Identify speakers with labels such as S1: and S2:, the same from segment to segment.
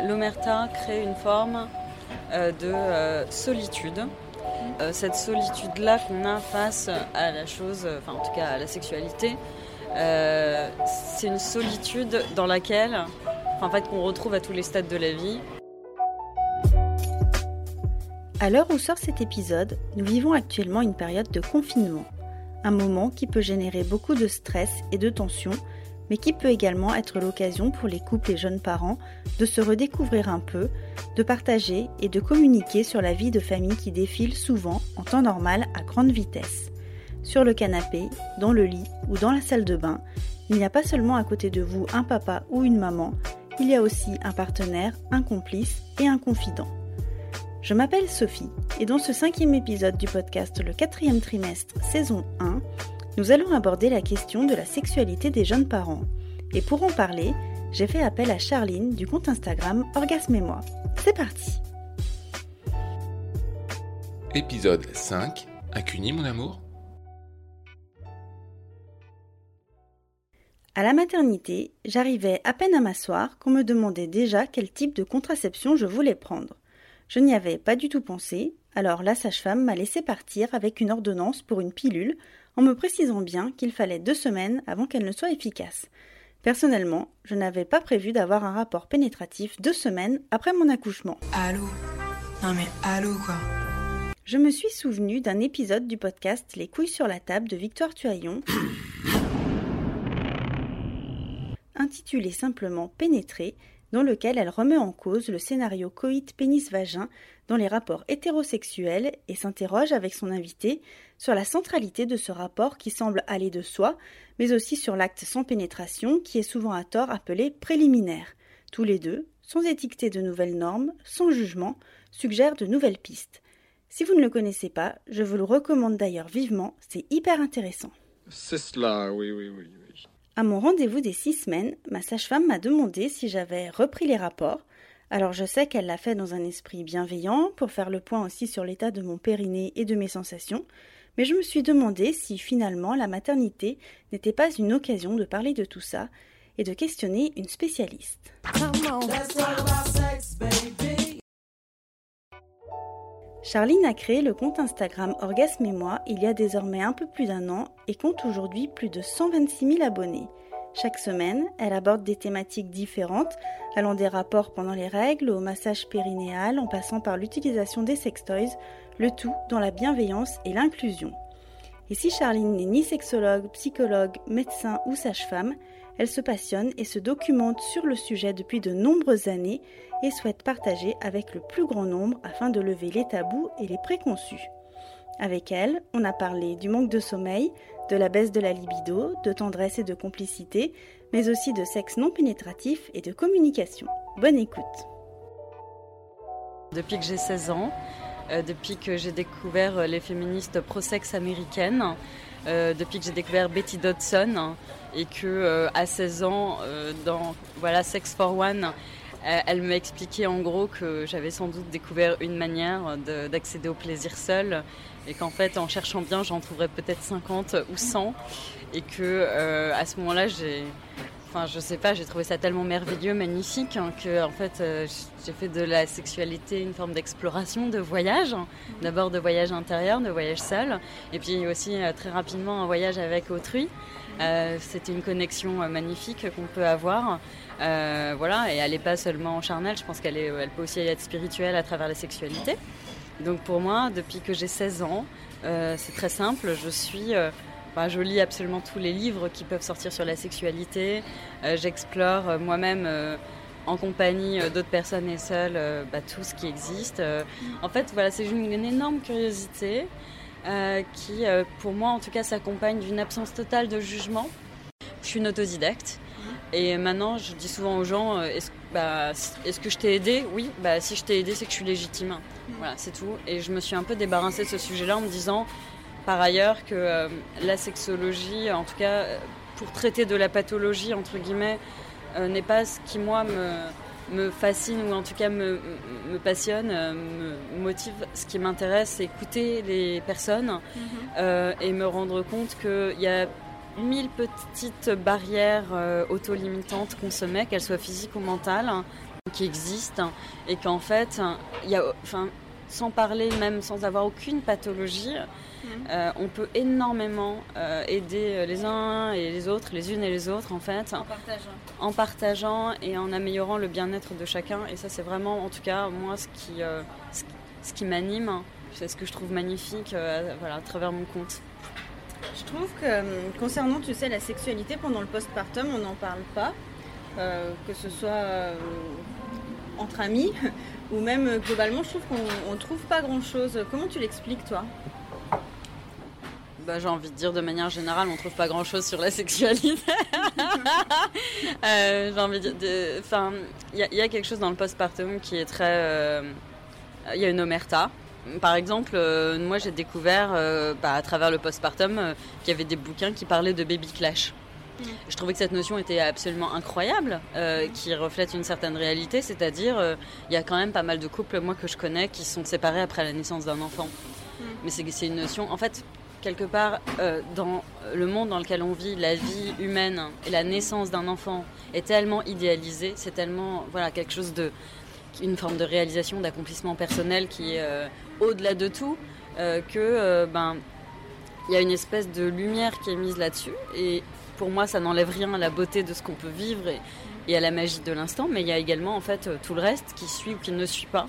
S1: L'omerta crée une forme euh, de euh, solitude. Euh, cette solitude-là qu'on a face à la chose, enfin en tout cas à la sexualité, c'est une solitude dans laquelle, en fait, qu'on retrouve à tous les stades de la vie.
S2: À l'heure où sort cet épisode, nous vivons actuellement une période de confinement, un moment qui peut générer beaucoup de stress et de tension mais qui peut également être l'occasion pour les couples et jeunes parents de se redécouvrir un peu, de partager et de communiquer sur la vie de famille qui défile souvent en temps normal à grande vitesse. Sur le canapé, dans le lit ou dans la salle de bain, il n'y a pas seulement à côté de vous un papa ou une maman, il y a aussi un partenaire, un complice et un confident. Je m'appelle Sophie et dans ce cinquième épisode du podcast Le quatrième trimestre saison 1, nous allons aborder la question de la sexualité des jeunes parents. Et pour en parler, j'ai fait appel à Charline du compte Instagram Orgasme et moi. C'est parti
S3: Épisode 5 Incuni mon amour
S2: À la maternité, j'arrivais à peine à m'asseoir qu'on me demandait déjà quel type de contraception je voulais prendre. Je n'y avais pas du tout pensé, alors la sage-femme m'a laissé partir avec une ordonnance pour une pilule en me précisant bien qu'il fallait deux semaines avant qu'elle ne soit efficace. Personnellement, je n'avais pas prévu d'avoir un rapport pénétratif deux semaines après mon accouchement.
S4: Allô? Non mais allô quoi?
S2: Je me suis souvenu d'un épisode du podcast Les couilles sur la table de Victoire Tuaillon, intitulé simplement Pénétrer, dans lequel elle remet en cause le scénario coït pénis-vagin dans les rapports hétérosexuels et s'interroge avec son invité sur la centralité de ce rapport qui semble aller de soi, mais aussi sur l'acte sans pénétration qui est souvent à tort appelé préliminaire. Tous les deux, sans étiqueter de nouvelles normes, sans jugement, suggèrent de nouvelles pistes. Si vous ne le connaissez pas, je vous le recommande d'ailleurs vivement, c'est hyper intéressant.
S5: C'est cela, oui, oui, oui. oui.
S2: À mon rendez-vous des six semaines, ma sage-femme m'a demandé si j'avais repris les rapports, alors je sais qu'elle l'a fait dans un esprit bienveillant, pour faire le point aussi sur l'état de mon périnée et de mes sensations, mais je me suis demandé si finalement la maternité n'était pas une occasion de parler de tout ça et de questionner une spécialiste. Charline a créé le compte Instagram Orgasme et moi il y a désormais un peu plus d'un an et compte aujourd'hui plus de 126 000 abonnés. Chaque semaine, elle aborde des thématiques différentes, allant des rapports pendant les règles au massage périnéal en passant par l'utilisation des sextoys, le tout dans la bienveillance et l'inclusion. Et si Charline n'est ni sexologue, psychologue, médecin ou sage-femme, elle se passionne et se documente sur le sujet depuis de nombreuses années et souhaite partager avec le plus grand nombre afin de lever les tabous et les préconçus. Avec elle, on a parlé du manque de sommeil, de la baisse de la libido, de tendresse et de complicité, mais aussi de sexe non pénétratif et de communication. Bonne écoute.
S1: Depuis que j'ai 16 ans, euh, depuis que j'ai découvert euh, les féministes pro-sexe américaines, euh, depuis que j'ai découvert Betty Dodson et que à 16 ans dans voilà Sex for One elle m'a expliqué en gros que j'avais sans doute découvert une manière d'accéder au plaisir seul et qu'en fait en cherchant bien j'en trouverais peut-être 50 ou 100 et que euh, à ce moment-là j'ai enfin je sais pas j'ai trouvé ça tellement merveilleux magnifique hein, que en fait euh, j'ai fait de la sexualité une forme d'exploration de voyage. D'abord de voyage intérieur de voyage seul et puis aussi euh, très rapidement un voyage avec autrui. C'était une connexion magnifique qu'on peut avoir. Voilà et elle n'est pas seulement charnelle je pense qu'elle elle peut aussi être spirituelle à travers la sexualité. Donc pour moi, depuis que j'ai 16 ans, euh, c'est très simple. Je suis, euh, je lis absolument tous les livres qui peuvent sortir sur la sexualité. Euh, j'explore moi-même en compagnie d'autres personnes et seule bah, tout ce qui existe. en fait, voilà, c'est une, une, énorme curiosité qui, pour moi, en tout cas, s'accompagne d'une absence totale de jugement. Je suis une autodidacte. Et maintenant, je dis souvent aux gens, est-ce bah, est que je t'ai aidé? Oui, bah, si je t'ai aidé, c'est que je suis légitime. Voilà, c'est tout. Et je me suis un peu débarrassée de ce sujet-là en me disant, par ailleurs, que euh, la sexologie, en tout cas, pour traiter de la pathologie, entre guillemets, euh, n'est pas ce qui, moi, me, me fascine ou en tout cas me, me passionne, euh, me motive. Ce qui m'intéresse, c'est écouter les personnes mhm. et me rendre compte qu'il y a mille petites barrières auto-limitantes qu'on se met, qu'elles soient physiques ou mentales, hein, qui existent et qu'en fait, il y a, enfin, sans parler même sans avoir aucune pathologie. Euh, on peut énormément euh, aider les uns et les autres, les unes et les autres en fait,
S2: en partageant,
S1: en partageant et en améliorant le bien-être de chacun. Et ça, c'est vraiment, en tout cas, moi, ce qui, ce qui m'anime, c'est ce que je trouve magnifique, voilà, à travers mon compte.
S2: Je trouve que euh, concernant, tu sais, la sexualité pendant le postpartum, on n'en parle pas, euh, que ce soit euh, entre amis ou même globalement, je trouve qu'on ne trouve pas grand-chose. Comment tu l'expliques, toi?
S1: Bah, j'ai envie de dire de manière générale, on trouve pas grand chose sur la sexualité. j'ai envie de dire, enfin, il y, a quelque chose dans le postpartum qui est très, il y a une omerta par exemple, euh, moi j'ai découvert euh, bah, à travers le postpartum euh, qu'il y avait des bouquins qui parlaient de baby clash. Mm. Je trouvais que cette notion était absolument incroyable, qui reflète une certaine réalité, c'est-à-dire il y a quand même pas mal de couples, moi que je connais, qui sont séparés après la naissance d'un enfant. Mm. Mais c'est une notion, en fait, quelque part, dans le monde dans lequel on vit, la vie humaine et la naissance d'un enfant est tellement idéalisée, c'est tellement voilà quelque chose de une forme de réalisation, d'accomplissement personnel qui est au-delà de tout, euh, que euh, ben il y a une espèce de lumière qui est mise là-dessus. Et pour moi, ça n'enlève rien à la beauté de ce qu'on peut vivre et, à la magie de l'instant. Mais il y a également en fait tout le reste qui suit ou qui ne suit pas.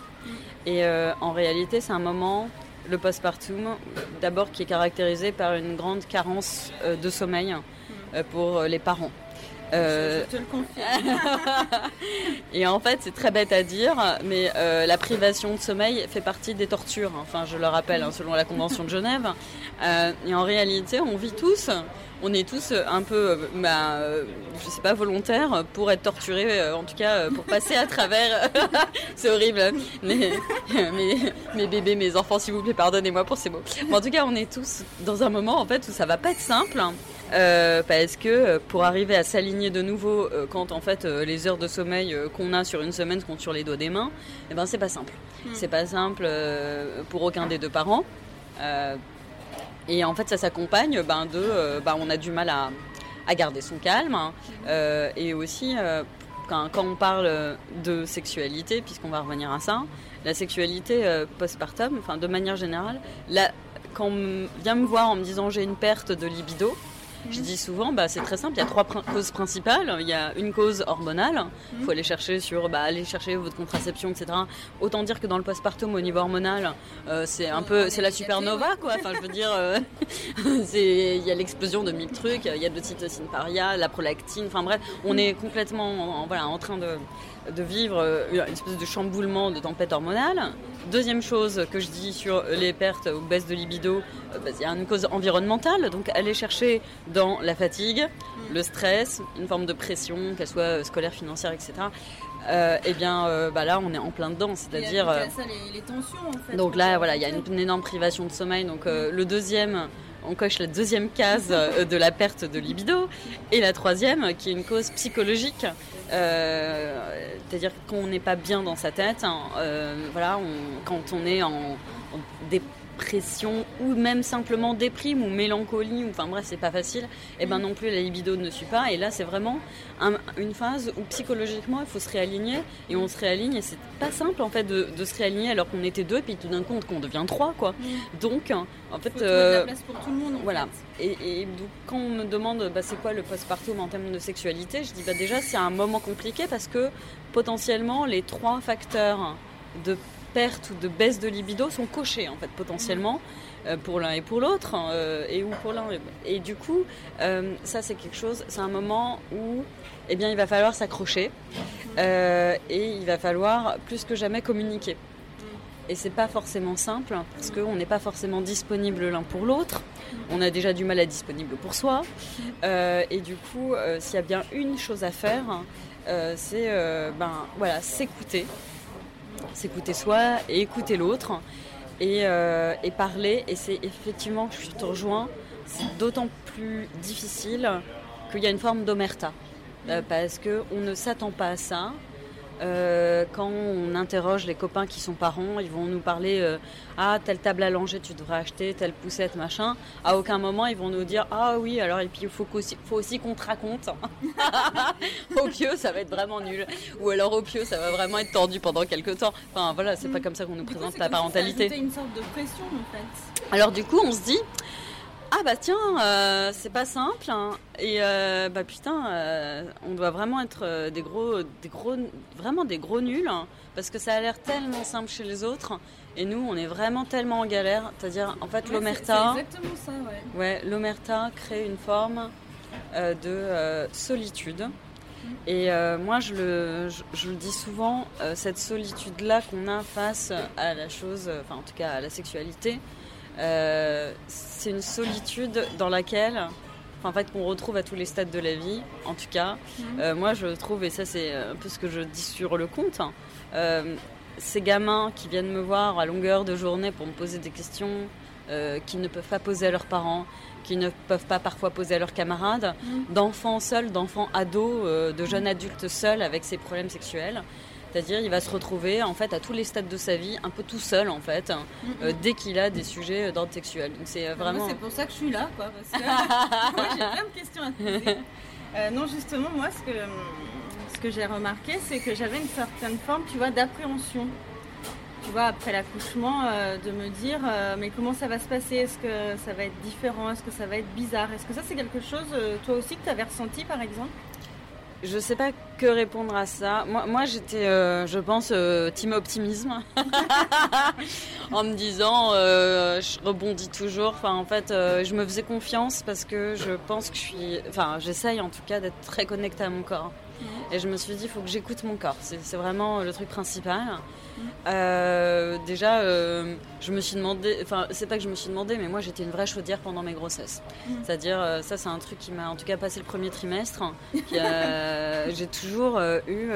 S1: Et euh, en réalité, c'est un moment, le postpartum, d'abord qui est caractérisé par une grande carence de sommeil pour les parents.
S2: Euh, je te le confirme.
S1: et en fait, c'est très bête à dire, mais euh, la privation de sommeil fait partie des tortures. Enfin, je le rappelle, hein, selon la Convention de Genève. Euh, et en réalité, on vit tous, on est tous un peu, bah, je sais pas, volontaires pour être torturés, en tout cas pour passer à travers. c'est horrible, hein. mais, mes bébés, mes enfants, s'il vous plaît, pardonnez-moi pour ces mots. en tout cas, on est tous dans un moment en fait où ça va pas être simple. Euh, parce que euh, pour arriver à s'aligner de nouveau euh, quand en fait les heures de sommeil qu'on a sur une semaine comptent sur les doigts des mains, eh ben c'est pas simple. Hmm. C'est pas simple pour aucun des deux parents. et en fait ça s'accompagne ben, de ben, on a du mal à, à garder son calme hein. et aussi quand, quand, on parle de sexualité, puisqu'on va revenir à ça, la sexualité postpartum, enfin de manière générale, la, quand on vient me voir en me disant j'ai une perte de libido, je dis souvent, bah, c'est très simple, il y a trois causes principales. Il y a une cause hormonale, il faut aller chercher sur, bah, aller chercher votre contraception, etc. Autant dire que dans le postpartum, au niveau hormonal, euh, c'est un peu, c'est la supernova, quoi. Enfin, je veux dire, euh, il y a l'explosion de mille trucs, il y a de l'ocytocine paria, la prolactine, enfin bref, on est complètement, voilà, en train de de vivre euh, une espèce de chamboulement de tempête hormonale. Deuxième chose que je dis sur les pertes ou baisses de libido, euh, bah, il y a une cause environnementale, donc aller chercher dans la fatigue, mm. le stress, une forme de pression, qu'elle soit euh, scolaire, financière, etc. et eh bien bah là on est en plein dedans, c'est-à-dire
S2: les, tensions en fait.
S1: Donc là voilà, il y a une, énorme privation de sommeil. Donc le deuxième on coche la deuxième case de la perte de libido. Et la troisième, qui est une cause psychologique, euh, c'est-à-dire qu'on n'est pas bien dans sa tête. Hein, euh, quand on est en dépression ou même simplement déprime ou mélancolie, ou, enfin bref, c'est pas facile, et eh ben non plus la libido ne suit pas. Et là, c'est vraiment une phase où psychologiquement, il faut se réaligner et on se réaligne. Et c'est pas simple en fait de, se réaligner alors qu'on était deux, et puis tout d'un coup, on devient trois, quoi. Donc, en fait,
S2: faut euh, la place pour tout le monde.
S1: voilà. Et, donc, quand on me demande bah, c'est quoi le postpartum en termes de sexualité, je dis bah déjà c'est un moment compliqué parce que potentiellement les trois facteurs de perte ou de baisse de libido sont cochés en fait potentiellement euh, pour l'un et pour l'autre hein, euh, et ou pour l'un et du coup euh, ça c'est quelque chose c'est un moment où eh bien il va falloir s'accrocher et il va falloir plus que jamais communiquer et c'est pas forcément simple parce qu'on n'est pas forcément disponible l'un pour l'autre. On a déjà du mal à être disponible pour soi. et du coup, s'il y a bien une chose à faire, c'est ben voilà s'écouter, s'écouter soi et écouter l'autre et, euh, parler. Et c'est effectivement, je te rejoins, c'est d'autant plus difficile qu'il y a une forme d'omerta. Euh, parce qu'on ne s'attend pas à ça. Euh, quand on interroge les copains qui sont parents, ils vont nous parler euh, ah telle table à langer tu devrais acheter, telle poussette machin. À aucun moment ils vont nous dire ah oui alors et puis il faut, faut aussi qu'on te raconte. au pieu ça va être vraiment nul. Ou alors au pieu ça va vraiment être tordu pendant quelques temps. Enfin voilà c'est pas mm. comme ça qu'on nous présente la parentalité.
S2: C'est une sorte de pression en fait.
S1: Alors du coup on se dit ah bah tiens, euh, c'est pas simple. Hein. Et euh, bah putain, euh, on doit vraiment être des gros, des gros, vraiment des gros nuls, hein, parce que ça a l'air tellement simple chez les autres, et nous, on est vraiment tellement en galère. C'est-à-dire, en fait, l'omerta.
S2: exactement ça, ouais.
S1: Ouais, l'omerta crée une forme de solitude. Mm. Et moi, je le, je le, dis souvent, cette solitude-là qu'on a face à la chose, enfin en tout cas à la sexualité, euh, c'est une solitude dans laquelle, en fait, qu'on retrouve à tous les stades de la vie, en tout cas. Mhm. Euh, moi, je trouve, et ça, c'est un peu ce que je dis sur le compte, hein, euh, ces gamins qui viennent me voir à longueur de journée pour me poser des questions qui ne peuvent pas poser à leurs parents, qui ne peuvent pas parfois poser à leurs camarades, mhm. d'enfants seuls, d'enfants ados, de jeunes adultes seuls avec ces problèmes sexuels. C'est-à-dire, il va se retrouver en fait à tous les stades de sa vie, un peu tout seul en fait, euh, dès qu'il a des sujets d'ordre sexuel. Donc c'est euh, vraiment.
S2: C'est pour ça que je suis là, quoi. Parce que moi, j'ai plein de questions à te poser. Euh, non, justement, moi, ce que ce que j'ai remarqué, c'est que j'avais une certaine forme, tu vois, d'appréhension. Tu vois, après l'accouchement, de me dire, mais comment ça va se passer? Est-ce que ça va être différent? Est-ce que ça va être bizarre? Est-ce que ça, c'est quelque chose, toi aussi, que tu avais ressenti, par exemple?
S1: Je sais pas que répondre à ça. Moi, moi j'étais, euh, je pense, euh, team optimisme, en me disant, euh, je rebondis toujours. Enfin, en fait, je me faisais confiance parce que je pense que je suis, enfin, j'essaye en tout cas d'être très connectée à mon corps. Et je me suis dit, il faut que j'écoute mon corps. C'est vraiment le truc principal. Euh, déjà, euh, je me suis demandé, enfin, c'est pas que je me suis demandé, mais moi j'étais une vraie chaudière pendant mes grossesses. C'est-à-dire, euh, ça c'est un truc qui m'a en tout cas passé le premier trimestre. J'ai toujours eu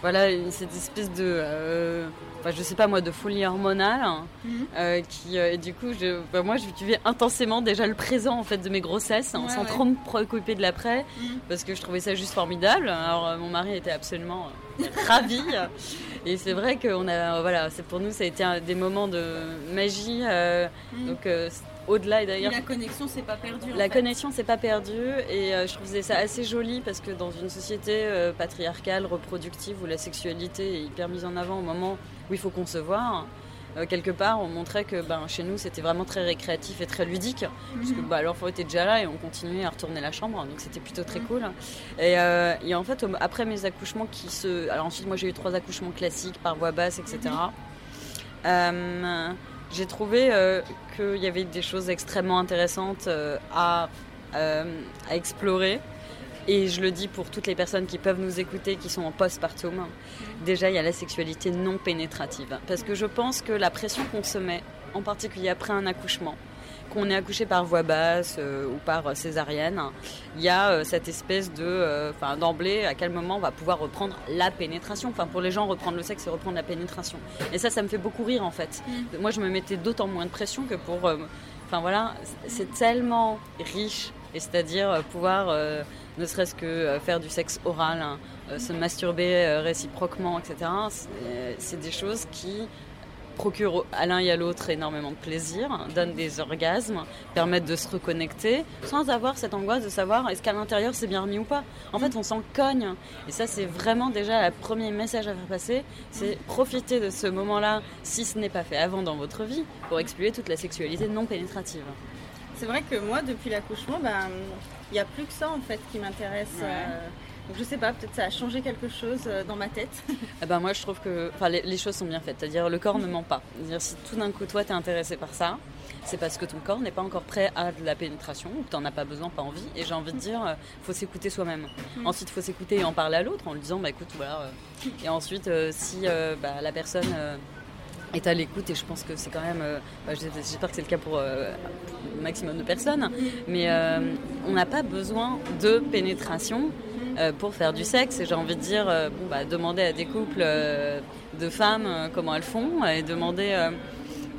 S1: voilà cette espèce de enfin, je sais pas moi de folie hormonale mhm. qui et du coup je, bah, moi je vivais intensément déjà le présent en fait de mes grossesses hein, sans trop me préoccuper de l'après mhm. parce que je trouvais ça juste formidable alors mon mari était absolument ravi et c'est vrai que a, voilà, c'est pour nous, ça a été un, des moments de magie. Euh, mm. Donc, euh, au-delà et d'ailleurs.
S2: La connexion s'est pas perdue.
S1: La connexion s'est pas perdue et euh, je trouvais ça assez joli parce que dans une société patriarcale, reproductive, où la sexualité est hyper mise en avant au moment où il faut concevoir, euh, quelque part, on montrait que ben, chez nous, c'était vraiment très récréatif et très ludique. Parce que bah, l'enfant était déjà là et on continuait à retourner la chambre. Donc c'était plutôt très cool. Et, euh, en fait, après mes accouchements qui se. Alors ensuite, moi j'ai eu trois accouchements classiques par voie basse, etc. Euh, j'ai trouvé qu'il y avait des choses extrêmement intéressantes à, à explorer. Et je le dis pour toutes les personnes qui peuvent nous écouter, qui sont en postpartum. Déjà, il y a la sexualité non pénétrative. Parce que je pense que la pression qu'on se met, en particulier après un accouchement, qu'on est accouché par voie basse euh, ou par césarienne, il y a euh, cette espèce de, enfin d'emblée, à quel moment on va pouvoir reprendre la pénétration. Enfin, pour les gens, reprendre le sexe, c'est reprendre la pénétration. Et ça, ça me fait beaucoup rire en fait. Mm. Moi, je me mettais d'autant moins de pression que pour, euh, enfin voilà, c'est tellement riche. Et c'est-à-dire pouvoir ne serait-ce que euh, faire du sexe oral, hein, euh, se masturber euh, réciproquement, etc. C'est des choses qui procurent à l'un et à l'autre énormément de plaisir, donnent des orgasmes, permettent de se reconnecter, sans avoir cette angoisse de savoir est-ce qu'à l'intérieur c'est bien remis ou pas. En fait, on s'en cogne. Et ça, c'est vraiment déjà le premier message à faire passer, c'est profiter de ce moment-là, si ce n'est pas fait avant dans votre vie, pour explorer toute la sexualité non pénétrative.
S2: C'est vrai que moi, depuis l'accouchement, ben, il n'y a plus que ça en fait qui m'intéresse. Euh, donc je sais pas, peut-être ça a changé quelque chose euh, dans ma tête.
S1: Eh ben moi je trouve que les, les, choses sont bien faites, c'est-à-dire le corps ne ment pas. si tout d'un coup toi tu es intéressé par ça, c'est parce que ton corps n'est pas encore prêt à de la pénétration ou que tu n'en as pas besoin, pas envie. Et j'ai envie de dire, il euh, faut s'écouter soi-même. Mm. Ensuite, il faut s'écouter et en parler à l'autre en lui disant, bah écoute, voilà. et ensuite, si bah, la personne est à l'écoute et je pense que c'est quand même, euh, bah, j'espère que c'est le cas pour euh, le maximum de personnes, mais euh, on n'a pas besoin de pénétration pour faire du sexe et j'ai envie de dire, bon, bah, demander à des couples de femmes comment elles font et demander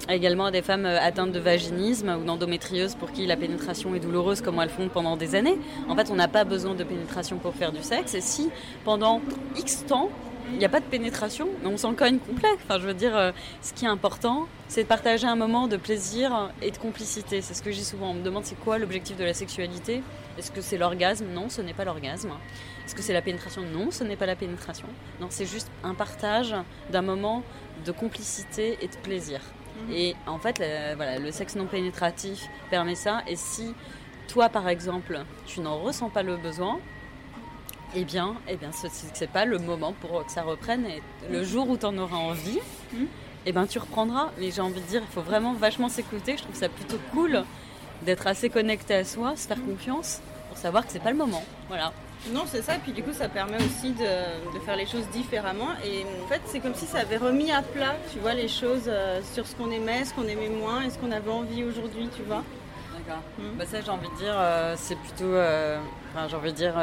S1: également à des femmes euh, atteintes de vaginisme ou d'endométriose pour qui la pénétration est douloureuse comme elles font pendant des années. En fait, on n'a pas besoin de pénétration pour faire du sexe. Et si pendant X temps, il n'y a pas de pénétration, on s'en cogne complet. Enfin, je veux dire, euh, ce qui est important, c'est de partager un moment de plaisir et de complicité. C'est ce que j'ai souvent. On me demande c'est quoi l'objectif de la sexualité? Est-ce que c'est l'orgasme? Non, ce n'est pas l'orgasme. Est-ce que c'est la pénétration? Non, ce n'est pas la pénétration. Non, c'est juste un partage d'un moment de complicité et de plaisir. Et en fait, le, voilà, le sexe non pénétratif permet ça. Et si toi, par exemple, tu n'en ressens pas le besoin, eh bien, eh bien, ce n'est pas le moment pour que ça reprenne. Et le jour où tu en auras envie, eh ben, tu reprendras. Mais j'ai envie de dire, il faut vraiment vachement s'écouter. Je trouve ça plutôt cool d'être assez connecté à soi, se faire confiance pour savoir que c'est pas le moment. Voilà.
S2: Non, c'est ça. Et puis du coup, ça permet aussi de, de faire les choses différemment. Et en fait, c'est comme si ça avait remis à plat, tu vois, les choses euh, sur ce qu'on aimait, ce qu'on aimait moins et ce qu'on avait envie aujourd'hui, tu vois.
S1: D'accord. Bah, ça, j'ai envie de dire, euh, c'est plutôt. euh, Enfin, j'ai envie de dire.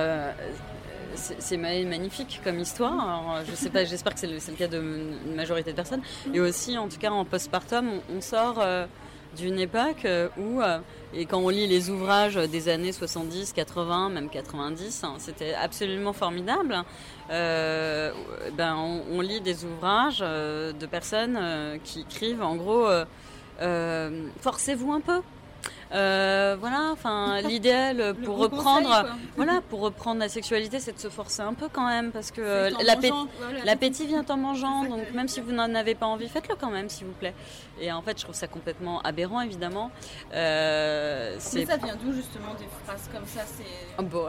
S1: c'est c'est ma- magnifique comme histoire. Alors, je sais pas, j'espère que c'est le, le cas de une majorité de personnes. Et aussi, en tout cas, en postpartum, on, on sort d'une époque euh, où, euh, et quand on lit les ouvrages des années 70, 80, même 90, hein, c'était absolument formidable. Euh, ben, on, lit des ouvrages de personnes qui écrivent, en gros, forcez-vous un peu. Euh, voilà, enfin, l'idéal pour reprendre,
S2: conseil,
S1: voilà, pour reprendre la sexualité, c'est de se forcer un peu quand même, parce que euh, l'appé- l'appétit vient en mangeant, donc même si vous n'en avez pas envie, faites-le quand même, s'il vous plaît. Et en fait, je trouve ça complètement aberrant, évidemment. Euh,
S2: Mais
S1: c'est
S2: ça vient d'où justement des phrases comme ça C'est
S1: Ah, bon.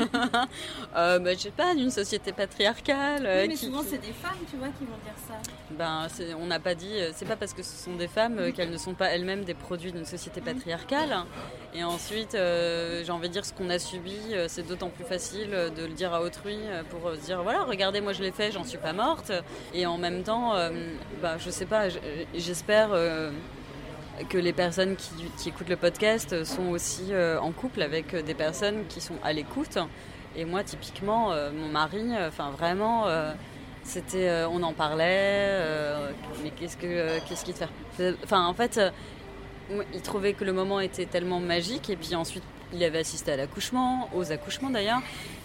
S1: Euh, bah, je sais pas, d'une société patriarcale. euh,
S2: Oui, mais
S1: qui-
S2: souvent
S1: qui-
S2: c'est des femmes, tu vois, qui vont dire ça.
S1: ben, on n'a pas dit, euh, c'est pas parce que ce sont des femmes euh, qu'elles ne sont pas elles-mêmes des produits d'une société patriarcale. Et ensuite, euh, j'ai envie de dire, ce qu'on a subi, euh, c'est d'autant plus facile euh, de le dire à autrui euh, pour euh, se dire, voilà, regardez, moi je l'ai fait, j'en suis pas morte. Et en même temps, euh, bah, je sais pas, j'espère. Que les personnes qui, écoutent le podcast sont aussi euh, en couple avec euh, des personnes qui sont à l'écoute. Et moi, typiquement, euh, mon mari, enfin vraiment, c'était, on en parlait. mais qu'est-ce que, qu'est-ce te fait? Enfin, en fait, il trouvait que le moment était tellement magique. Et puis ensuite, il avait assisté à l'accouchement, aux accouchements d'ailleurs.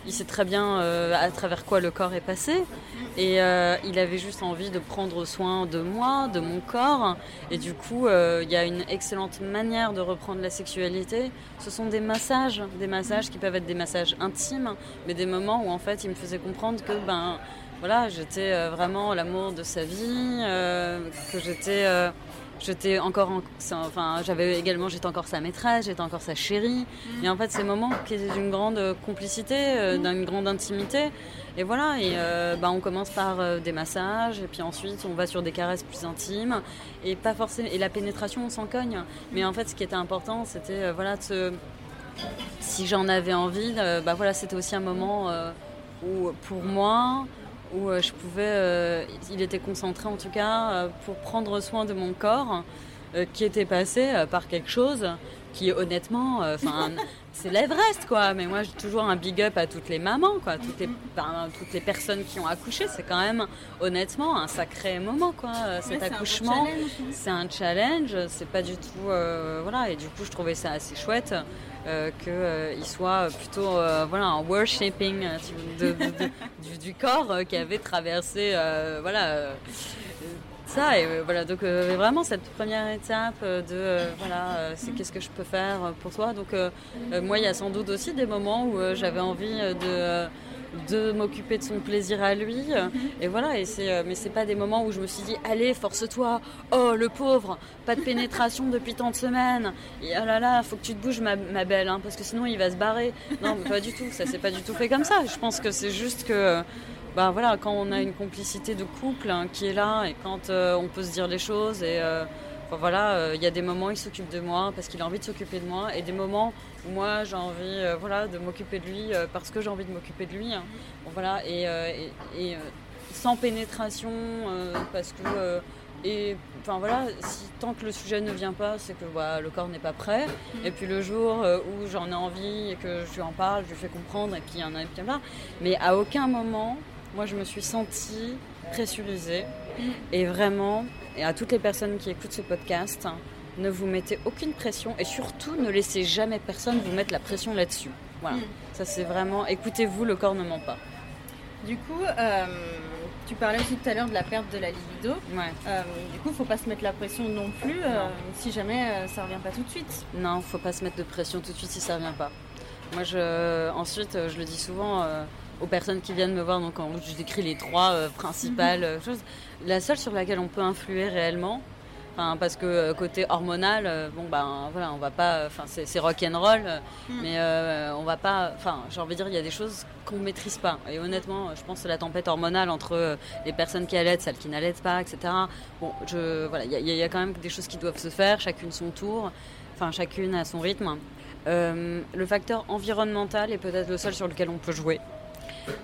S1: Il sait très bien euh, à travers quoi le corps est passé. Et euh, il avait juste envie de prendre soin de moi, de mon corps. Et du coup, euh, il y a une excellente manière de reprendre la sexualité. Ce sont des massages, des massages qui peuvent être des massages intimes, mais des moments où en fait, il me faisait comprendre que ben voilà, j'étais vraiment l'amour de sa vie, que j'étais j'étais encore en- enfin j'avais également j'étais encore sa maîtresse j'étais encore sa chérie. Et en fait ces moments qui étaient d'une grande complicité euh, d'une grande intimité. Et voilà et euh, bah, on commence par euh, des massages et puis ensuite on va sur des caresses plus intimes. Et pas forcément et la pénétration on s'en cogne. Mais en fait ce qui était important c'était euh, voilà de se si j'en avais envie, euh, bah voilà, c'était aussi un moment euh, où, pour moi, où euh, je pouvais, euh, il était concentré en tout cas euh, pour prendre soin de mon corps, qui était passé par quelque chose qui, honnêtement, enfin, c'est l'Everest, quoi. Mais moi, j'ai toujours un big up à toutes les mamans, quoi, toutes les, enfin, toutes les personnes qui ont accouché. C'est quand même, honnêtement, un sacré moment, quoi, euh, cet
S2: Ouais,
S1: accouchement.
S2: challenge.
S1: C'est un challenge, c'est pas du tout. euh, voilà, et du coup, je trouvais ça assez chouette euh, qu'il soit plutôt euh, voilà, un worshipping euh, tu- de- de- de- du, du corps euh, qui avait traversé. euh, voilà. Et euh, voilà donc euh, vraiment cette première étape euh, de voilà c'est qu'est-ce que je peux faire pour toi. Donc moi il y a sans doute aussi des moments où j'avais envie de de m'occuper de son plaisir à lui. Et voilà et c'est mais c'est pas des moments où je me suis dit allez force-toi. Oh le pauvre pas de pénétration depuis tant de semaines. Et oh là là faut que tu te bouges ma, belle hein, parce que sinon il va se barrer. Non pas du tout ça s'est pas du tout fait comme ça. Je pense que c'est juste que bah voilà, quand on a une complicité de couple hein, qui est là et quand euh, on peut se dire les choses et euh, voilà, euh, il y a des moments où il s'occupe de moi parce qu'il a envie de s'occuper de moi et des moments où moi j'ai envie voilà, de m'occuper de lui parce que j'ai envie de m'occuper de lui. hein. Bon, voilà, et, et- et, sans pénétration parce que et enfin voilà, tant que le sujet ne vient pas, c'est que voilà, le corps n'est pas prêt. Et puis le jour où j'en ai envie et que je lui en parle, je lui fais comprendre qu'il y en a qui là. Mais à aucun moment, moi je me suis sentie pressurisée. Et vraiment, et à toutes les personnes qui écoutent ce podcast, ne vous mettez aucune pression et surtout ne laissez jamais personne vous mettre la pression là-dessus. Voilà.
S2: Mm.
S1: Ça c'est vraiment, écoutez-vous, le corps ne ment pas.
S2: Du coup, euh, tu parlais aussi tout à l'heure de la perte de la libido.
S1: Ouais.
S2: Euh, du coup, faut pas se mettre la pression non plus euh, si jamais ça revient pas tout de suite.
S1: Non, faut pas se mettre de pression tout de suite si ça revient pas. Moi, je, ensuite, je le dis souvent aux personnes qui viennent me voir, donc quand je décris les trois euh, principales euh, choses, la seule sur laquelle on peut influer réellement, enfin, parce que euh, côté hormonal, euh, bon ben voilà, on va pas, enfin c'est c'est rock and roll, euh,
S2: Mm.
S1: mais on va pas, enfin j'ai envie de dire, il y a des choses qu'on maîtrise pas. Et honnêtement, je pense que la tempête hormonale entre les personnes qui allaitent, celles qui n'allaitent pas, etc. Bon, je, voilà, il y, y a quand même des choses qui doivent se faire, chacune son tour, enfin chacune à son rythme. Le facteur environnemental est peut-être le seul sur lequel on peut jouer.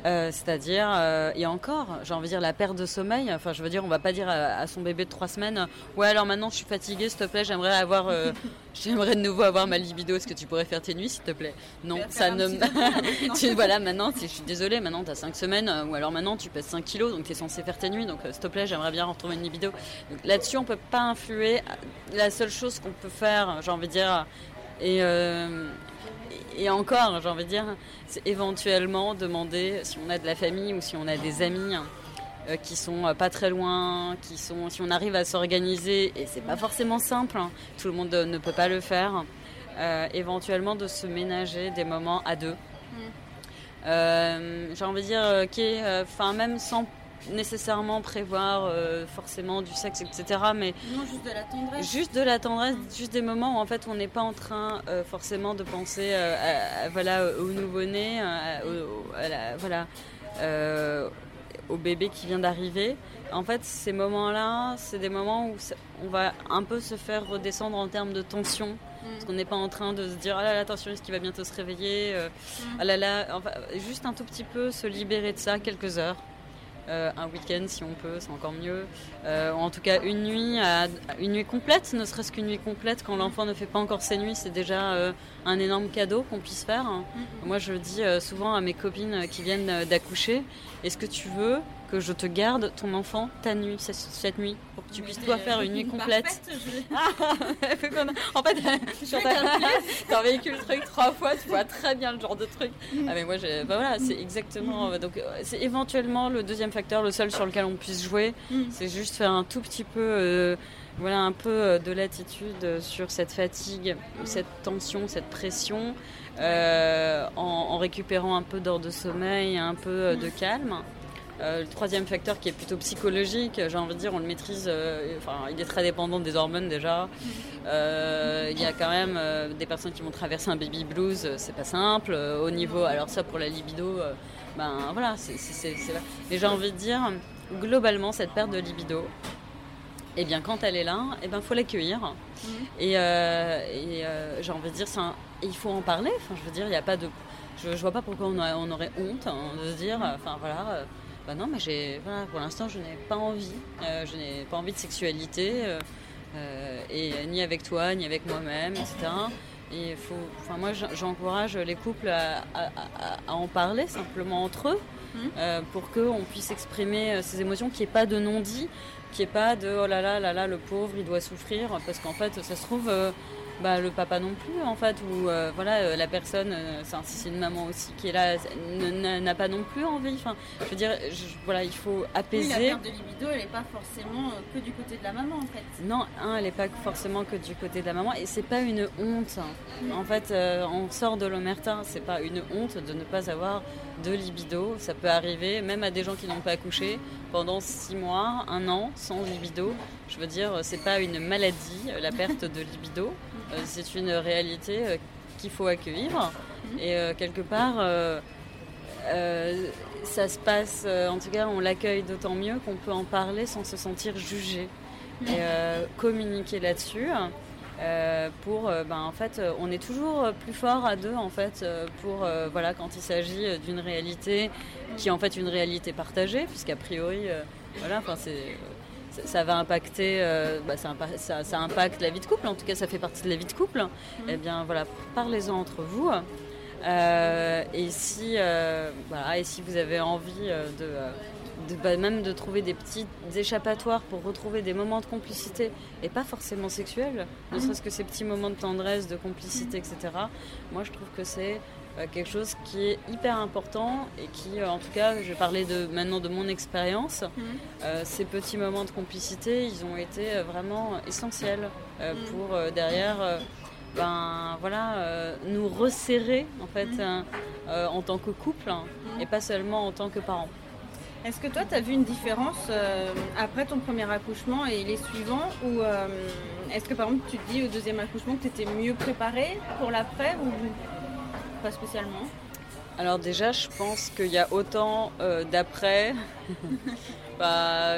S1: Euh, C'est-à-dire, euh, et encore, j'ai envie de dire la perte de sommeil. Enfin, je veux dire, on va pas dire à, à son bébé de trois semaines, ouais, alors maintenant je suis fatiguée, s'il te plaît, j'aimerais avoir, euh, j'aimerais de nouveau avoir ma libido. Est-ce que tu pourrais faire tes nuits, s'il te plaît? Non, ça ne. tu, voilà, maintenant, si- je suis désolée, maintenant tu as 5 semaines, ou alors maintenant tu pèses 5 kilos, donc tu es censé faire tes nuits, donc s'il te plaît, j'aimerais bien retrouver une libido. Là-dessus, on peut pas influer. La seule chose qu'on peut faire, j'ai envie de dire, et, euh, et encore, j'ai envie de dire, c'est éventuellement demander si on a de la famille ou si on a des amis euh, qui sont euh, pas très loin, qui sont, si on arrive à s'organiser, et c'est pas forcément simple, hein, tout le monde euh, ne peut pas le faire, euh, éventuellement de se ménager des moments à deux. Euh, j'ai envie de dire, qui est, enfin même sans nécessairement prévoir euh, forcément du sexe, etc. Mais
S2: Non, juste de la tendresse.
S1: Juste de la tendresse, juste des moments où en fait on n'est pas en train euh, forcément de penser euh, à- à- voilà, au nouveau-né, voilà, au bébé qui vient d'arriver. En fait, ces moments-là, c'est des moments où on va un peu se faire redescendre en termes de tension. Parce qu'on n'est pas en train de se dire, ah là là, attention, est-ce qu'il va bientôt se réveiller Ah là là, enfin, juste un tout petit peu se libérer de ça quelques heures. Euh, un week-end si on peut, c'est encore mieux. Euh, en tout cas, une nuit, à- une nuit complète, ne serait-ce qu'une nuit complète, quand l'enfant ne fait pas encore ses nuits, c'est déjà euh, un énorme cadeau qu'on puisse faire. Moi, je dis souvent à mes copines qui viennent d'accoucher, est-ce que tu veux que je te garde ton enfant ta nuit, cette, nuit, pour que tu puisses toi faire une nuit complète Fait qu'on a- En fait, sur ta véhicule le truc trois fois, tu vois très bien le genre de truc. Ah mais moi, j'ai- bah voilà, c'est exactement. Donc, euh, c'est éventuellement le deuxième facteur, le seul sur lequel on puisse jouer. C'est juste faire un tout petit peu, euh, voilà, un peu euh, de latitude sur cette fatigue, cette tension, cette pression, euh, en, en récupérant un peu d'heures de sommeil, un peu de calme. Euh, le troisième facteur qui est plutôt psychologique, j'ai envie de dire, on le maîtrise, euh, enfin, il est très dépendant des hormones déjà. Euh, il y a quand même des personnes qui vont traverser un baby blues, c'est pas simple. Au niveau, alors ça pour la libido, ben voilà, c'est là. Mais j'ai envie de dire, globalement, cette perte de libido, eh bien quand elle est là, eh ben faut l'accueillir. Et, euh, et, euh, j'ai envie de dire, un- il faut en parler. Enfin, je veux dire, il n'y a pas de, je, je vois pas pourquoi on, a- on aurait honte hein, de se dire, enfin voilà. euh, bah non, mais j'ai, voilà, pour l'instant, je n'ai pas envie. Euh, je n'ai pas envie de sexualité, euh, euh, et ni avec toi, ni avec moi-même, etc. Et faut, enfin moi, j'en- j'encourage les couples à, à- à- à en parler simplement entre eux, euh, pour qu'on puisse exprimer ces émotions, qu'il n'y ait pas de non-dit, qu'il n'y ait pas de oh là là là là le pauvre, il doit souffrir, parce qu'en fait, ça se trouve. euh, bah, le papa non plus en fait ou euh, voilà euh, la personne euh, c'est un- si c'est une maman aussi qui est là n'a pas non plus envie enfin je veux dire je- voilà il faut
S2: Oui,
S1: apaiser
S2: la perte de libido, elle n'est pas forcément euh, que du côté de la maman en fait.
S1: non, elle n'est pas forcément que du côté de la maman et c'est pas une honte. En fait, euh, on sort de l'omerta, c'est pas une honte de ne pas avoir de libido. Ça peut arriver même à des gens qui n'ont pas accouché pendant six mois, un an sans libido. Je veux dire, c'est pas une maladie, euh, la perte de libido. Euh, c'est une réalité euh, qu'il faut accueillir et quelque part. ça se passe, en tout cas, on l'accueille d'autant mieux qu'on peut en parler sans se sentir jugé et communiquer là-dessus. Euh, pour, euh, ben, en fait, euh, on est toujours plus fort à deux, en fait, pour, euh, voilà, quand il s'agit d'une réalité qui est en fait une réalité partagée, puisqu'a priori, euh, voilà, enfin, c'est, ça, va impacter, bah, ça, impa- ça, ça impacte la vie de couple, en tout cas, ça fait partie de la vie de couple. Eh bien, voilà, parlez-en entre vous. Et, si, voilà, et si vous avez envie de, de bah, même de trouver des petits échappatoires pour retrouver des moments de complicité, et pas forcément sexuels, ne serait-ce que ces petits moments de tendresse, de complicité, etc., moi je trouve que c'est quelque chose qui est hyper important et qui, en tout cas, je vais parler de, maintenant de mon expérience. ces petits moments de complicité, ils ont été vraiment essentiels pour derrière ben voilà, euh, nous resserrer en fait mhm. euh, en tant que couple hein, et pas seulement en tant que parents.
S2: Est-ce que toi, tu as vu une différence euh, après ton premier accouchement et les suivants Ou est-ce que par exemple, tu te dis au deuxième accouchement que tu étais mieux préparée pour l'après ou pas spécialement?
S1: Alors déjà, je pense qu'il y a autant d'après.
S2: Bah,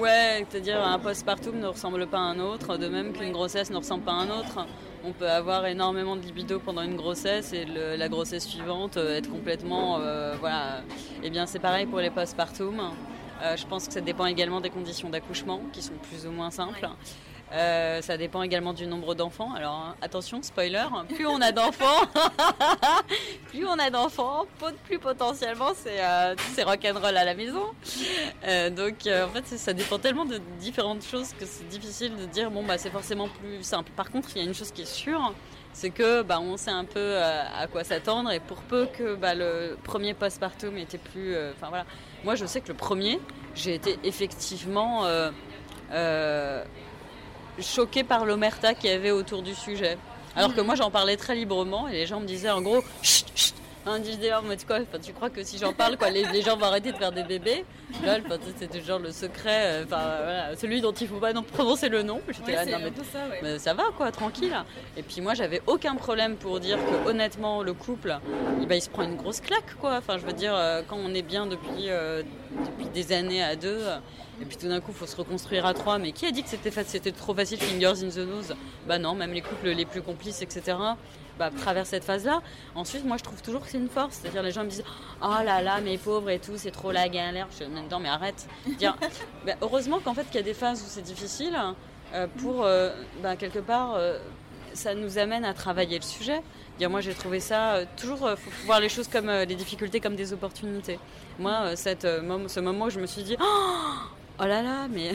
S1: ouais, c'est-à-dire un postpartum ne ressemble pas à un autre, de même qu'une grossesse ne ressemble pas à un autre. On peut avoir énormément de libido pendant une grossesse et la grossesse suivante euh, être complètement, euh, voilà. Eh bien, c'est pareil pour les postpartum. Euh, je pense que ça dépend également des conditions d'accouchement qui sont plus ou moins simples. Euh, ça dépend également du nombre d'enfants. Alors hein, attention, spoiler, plus on a d'enfants, plus on a d'enfants, plus potentiellement c'est euh, rock'n'roll à la maison. Euh, donc en fait ça dépend tellement de différentes choses que c'est difficile de dire bon bah c'est forcément plus simple. Par contre il y a une chose qui est sûre, c'est que bah, on sait un peu à quoi s'attendre et pour peu que bah, le premier postpartum était plus, enfin voilà, moi je sais que le premier j'ai été effectivement choquée par l'omerta qu'il y avait autour du sujet. Alors que moi j'en parlais très librement et les gens me disaient en gros. Hein, mais quoi, tu crois que si j'en parle, quoi, les, gens vont arrêter de faire des bébés C'était genre le secret, euh, celui dont il faut pas non prononcer le nom.
S2: J'étais là, non,
S1: mais, ça, va quoi, tranquille. Et puis moi j'avais aucun problème pour dire que honnêtement le couple, eh ben, il se prend une grosse claque quoi. Enfin je veux dire, euh, quand on est bien depuis, euh, depuis des années à deux, et puis tout d'un coup, il faut se reconstruire à trois. Mais qui a dit que c'était, c'était trop facile, fingers in the nose? Bah non, même les couples les plus complices, etc., bah, traversent cette phase-là. Ensuite, moi, je trouve toujours que c'est une force. C'est-à-dire, les gens me disent Oh là là, mes pauvres et tout, c'est trop la galère. Je suis non, mais arrête. Dire, bah, heureusement qu'en fait, qu'il y a des phases où c'est difficile euh, pour, euh, bah, quelque part, euh, ça nous amène à travailler le sujet. Dire, moi, j'ai trouvé ça toujours, faut voir les choses comme les difficultés comme des opportunités. Moi, cette, ce moment où je me suis dit oh oh là là, mais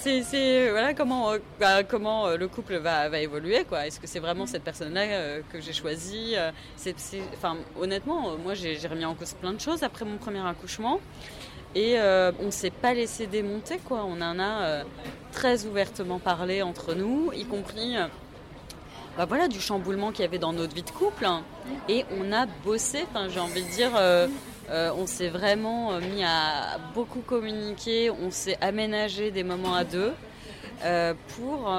S1: c'est voilà comment euh, bah, comment euh, le couple va, va évoluer quoi. Est-ce que c'est vraiment cette personne-là euh, que j'ai choisie C'est enfin honnêtement, moi j'ai remis en cause plein de choses après mon premier accouchement et on s'est pas laissé démonter quoi. On en a très ouvertement parlé entre nous, y compris bah voilà, du chamboulement qu'il y avait dans notre vie de couple. Et on a bossé, enfin, j'ai envie de dire, euh, on s'est vraiment euh, mis à beaucoup communiquer, on s'est aménagé des moments à deux euh, pour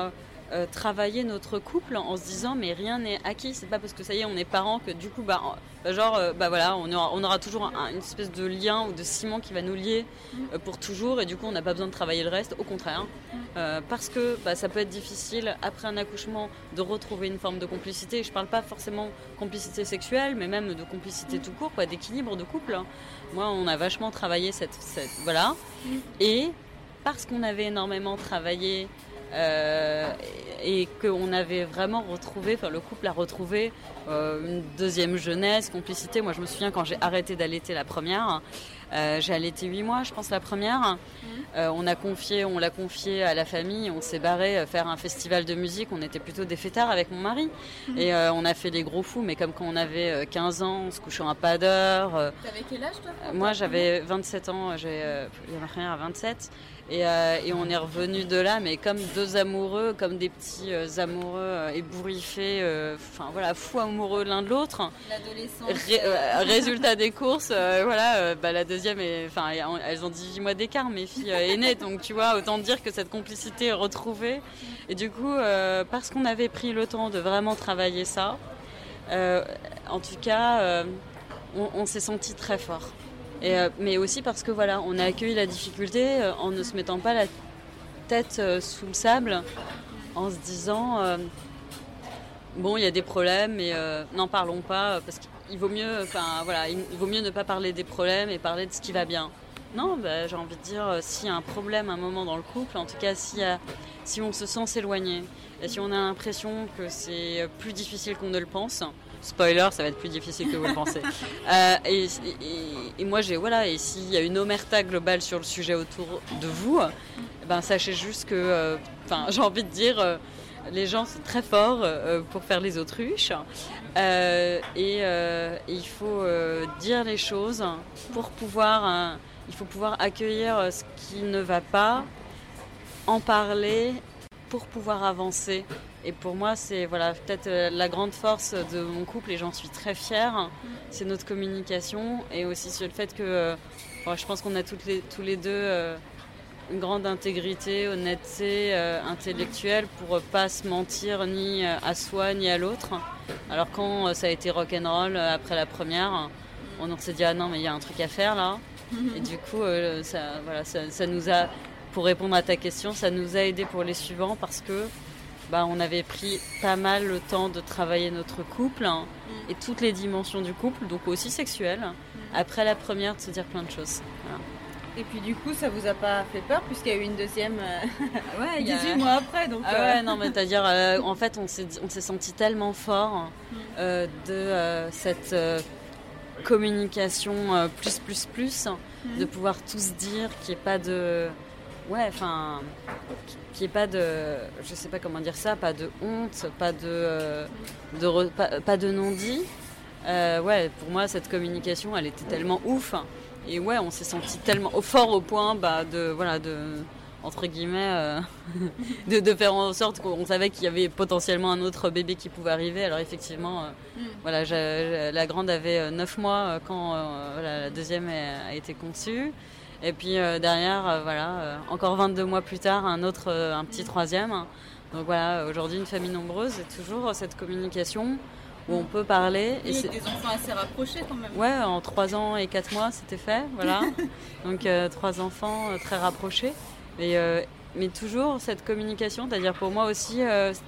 S1: euh, travailler notre couple en se disant mais rien n'est acquis. C'est pas parce que ça y est on est parents que du coup bah, bah genre euh, bah voilà on aura, on aura toujours une espèce de lien ou de ciment qui va nous lier euh, pour toujours et du coup on n'a pas besoin de travailler le reste. Au contraire parce que bah, ça peut être difficile après un accouchement de retrouver une forme de complicité. Je parle pas forcément complicité sexuelle mais même de complicité tout court, quoi, d'équilibre de couple. Moi on a vachement travaillé cette, cette voilà et parce qu'on avait énormément travaillé euh, et qu'on avait vraiment retrouvé, enfin le couple a retrouvé euh, une deuxième jeunesse, complicité. Moi je me souviens quand j'ai arrêté d'allaiter la première, euh, j'ai allaité huit mois je pense la première. Mhm. on a confié, on l'a confié à la famille, on s'est barré faire un festival de musique, on était plutôt des fêtards avec mon mari. Mhm. Et on a fait les gros fous, mais comme quand on avait 15 ans, on se couchait un pas d'heure.
S2: T'avais quel âge toi?
S1: Moi j'avais 27 ans, j'ai rien à 27. Euh, et, on est revenu de là, mais comme deux amoureux, comme des petits euh, amoureux euh, ébouriffés, enfin voilà, fous amoureux l'un de l'autre.
S2: L'adolescence.
S1: résultat des courses, voilà, bah, la deuxième, enfin, elles ont 18 mois d'écart, mes filles aînées, donc tu vois, autant dire que cette complicité est retrouvée. Et du coup, parce qu'on avait pris le temps de vraiment travailler ça, en tout cas, on s'est senti très fort. Euh, mais aussi parce que voilà, on a accueilli la difficulté euh, en ne se mettant pas la tête euh, sous le sable, en se disant bon, il y a des problèmes, mais n'en parlons pas parce qu'il vaut mieux, enfin voilà, il vaut mieux ne pas parler des problèmes et parler de ce qui va bien. Non, bah, j'ai envie de dire, s'il y a un problème à un moment dans le couple, en tout cas si, si on se sent s'éloigner, et si on a l'impression que c'est plus difficile qu'on ne le pense, Spoiler, ça va être plus difficile que vous le pensez. Euh, et, et, et, moi, j'ai voilà, et s'il y a une omerta globale sur le sujet autour de vous, ben sachez juste que, enfin, j'ai envie de dire, les gens sont très forts pour faire les autruches. Et, et, il faut dire les choses pour pouvoir, il faut pouvoir accueillir ce qui ne va pas, en parler pour pouvoir avancer. Et pour moi, c'est voilà, peut-être euh, la grande force de mon couple et j'en suis très fière. C'est notre communication et aussi sur le fait que euh, je pense qu'on a toutes les, tous les deux euh, une grande intégrité, honnêteté intellectuelle pour pas se mentir ni à soi ni à l'autre. Alors quand ça a été rock'n'roll après la première, on s'est dit ah non mais il y a un truc à faire là. Et du coup, ça, voilà, ça, ça nous a pour répondre à ta question, ça nous a aidé pour les suivants parce que bah, on avait pris pas mal le temps de travailler notre couple hein, et toutes les dimensions du couple, donc aussi sexuelles. Après la première, de se dire plein de choses.
S2: Et puis du coup, ça vous a pas fait peur puisqu'il y a eu une deuxième euh, ouais, 18 mois après. Donc,
S1: ah ouais, euh. non, mais c'est-à-dire, euh, en fait, on s'est, on s'est senti tellement fort de cette communication plus, plus, plus, de pouvoir tous dire qu'il n'y ait pas de ouais, enfin, qu'il n'y ait pas de, je sais pas comment dire ça, pas de honte, pas de, euh, de pas, de non-dit. Euh, ouais, pour moi, cette communication, elle était tellement ouf. Et ouais, on s'est senti tellement fort au point bah, de, voilà, de, entre guillemets, euh, de, de, faire en sorte qu'on savait qu'il y avait potentiellement un autre bébé qui pouvait arriver. Alors effectivement, mm. voilà, la grande avait 9 mois quand la deuxième a été conçue. Et puis euh, derrière, euh, voilà, euh, encore 22 mois plus tard, un autre, un petit troisième. Donc voilà, aujourd'hui une famille nombreuse et toujours cette communication où on peut parler.
S2: Et c'est des enfants assez rapprochés quand même.
S1: Ouais, en 3 ans et 4 mois, c'était fait, voilà. Donc trois enfants très rapprochés. Et, mais toujours cette communication, c'est-à-dire pour moi aussi,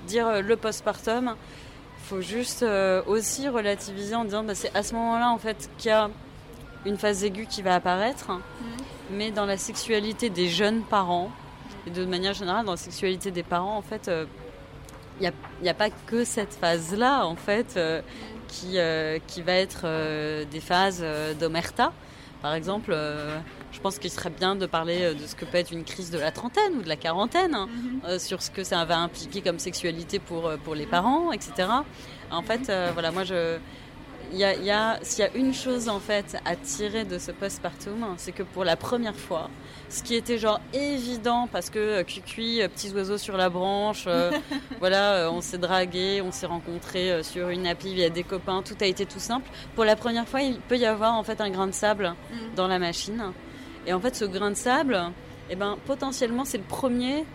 S1: dire le postpartum, il faut juste aussi relativiser en disant bah, c'est à ce moment-là en fait qu'il y a une phase aiguë qui va apparaître. Mmh mais dans la sexualité des jeunes parents, et de manière générale dans la sexualité des parents, en fait, il euh, n'y a, pas que cette phase-là, en fait, euh, qui, euh, qui va être des phases d'omerta. Par exemple, je pense qu'il serait bien de parler de ce que peut être une crise de la trentaine ou de la quarantaine, hein, mhm. sur ce que ça va impliquer comme sexualité pour, pour les parents, etc. En fait, voilà, moi, je il y a, s'il y a une chose en fait à tirer de ce postpartum, c'est que pour la première fois, ce qui était genre évident parce que euh, cuicui, euh, petits oiseaux sur la branche, euh, voilà, on s'est dragué, on s'est rencontré sur une appli via des copains, tout a été tout simple. Pour la première fois, il peut y avoir en fait un grain de sable mm. dans la machine. Et en fait, ce grain de sable, eh ben, potentiellement, c'est le premier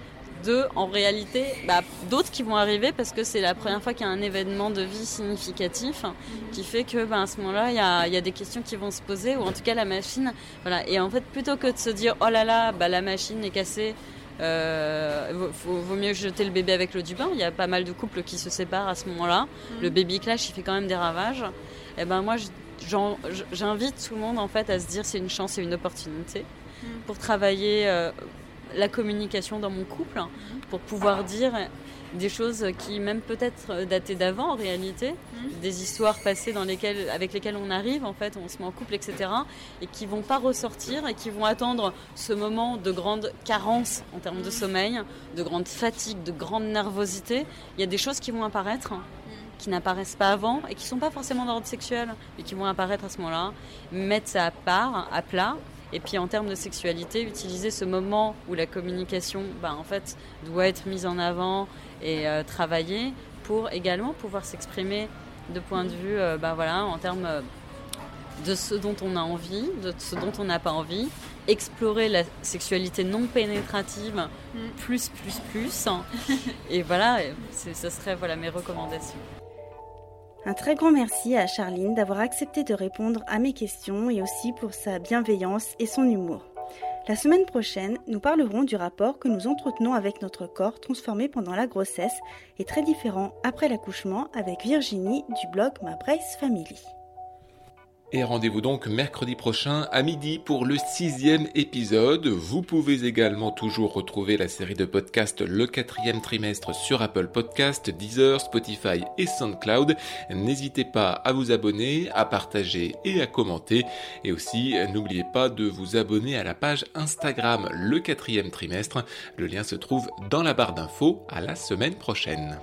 S1: de, en réalité, bah, d'autres qui vont arriver parce que c'est la première fois qu'il y a un événement de vie significatif qui fait que bah, à ce moment-là, il y a, des questions qui vont se poser ou en tout cas la machine. Voilà. Et en fait, plutôt que de se dire oh là là, bah, la machine est cassée. Euh, vaut, mieux jeter le bébé avec l'eau du bain. Il y a pas mal de couples qui se séparent à ce moment-là. Mm. Le baby clash, il fait quand même des ravages. Et eh ben moi, j'invite tout le monde en fait à se dire c'est une chance et une opportunité mm. pour travailler euh, la communication dans mon couple pour pouvoir dire des choses qui même peut-être dataient d'avant en réalité, mhm. des histoires passées dans lesquelles, avec lesquelles on arrive en fait, on se met en couple, etc. et qui vont pas ressortir et qui vont attendre ce moment de grande carence en termes de mhm. sommeil, de grande fatigue, de grande nervosité. Il y a des choses qui vont apparaître mhm. qui n'apparaissent pas avant et qui sont pas forcément d'ordre sexuel et qui vont apparaître à ce moment-là, mettre ça à part, à plat et puis en termes de sexualité, utiliser ce moment où la communication, bah, en fait, doit être mise en avant et euh, travaillée pour également pouvoir s'exprimer de point de vue, euh, bah, voilà, en termes euh, de ce dont on a envie, de ce dont on n'a pas envie, explorer la sexualité non pénétrative, mm. plus, plus, plus. et voilà, ce serait voilà mes recommandations.
S2: Un très grand merci à Charline d'avoir accepté de répondre à mes questions et aussi pour sa bienveillance et son humour. La semaine prochaine, nous parlerons du rapport que nous entretenons avec notre corps transformé pendant la grossesse et très différent après l'accouchement avec Virginie du blog Ma Brace Family.
S3: Et rendez-vous donc mercredi prochain à midi pour le sixième épisode. Vous pouvez également toujours retrouver la série de podcasts Le quatrième trimestre sur Apple Podcast, Deezer, Spotify et SoundCloud. N'hésitez pas à vous abonner, à partager et à commenter. Et aussi, n'oubliez pas de vous abonner à la page Instagram Le quatrième trimestre. Le lien se trouve dans la barre d'infos. À la semaine prochaine.